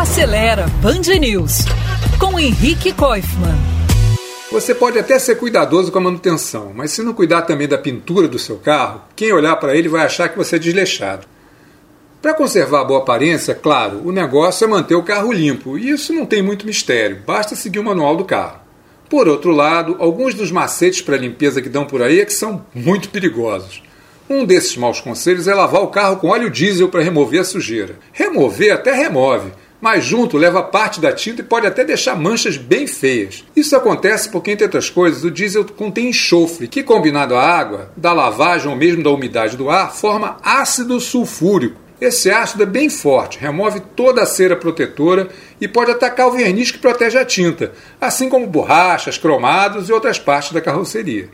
Acelera Band News com Henrique Koifman. Você pode até ser cuidadoso com a manutenção, mas se não cuidar também da pintura do seu carro, quem olhar para ele vai achar que você é desleixado. Para conservar a boa aparência, claro, o negócio é manter o carro limpo, e isso não tem muito mistério, basta seguir o manual do carro. Por outro lado, alguns dos macetes para limpeza que dão por aí é que são muito perigosos. Um desses maus conselhos é lavar o carro com óleo diesel para remover a sujeira. Remover até remove, mas junto leva parte da tinta e pode até deixar manchas bem feias. Isso acontece porque, entre outras coisas, o diesel contém enxofre, que combinado à água, da lavagem ou mesmo da umidade do ar, forma ácido sulfúrico. Esse ácido é bem forte, remove toda a cera protetora e pode atacar o verniz que protege a tinta, assim como borrachas, cromados e outras partes da carroceria.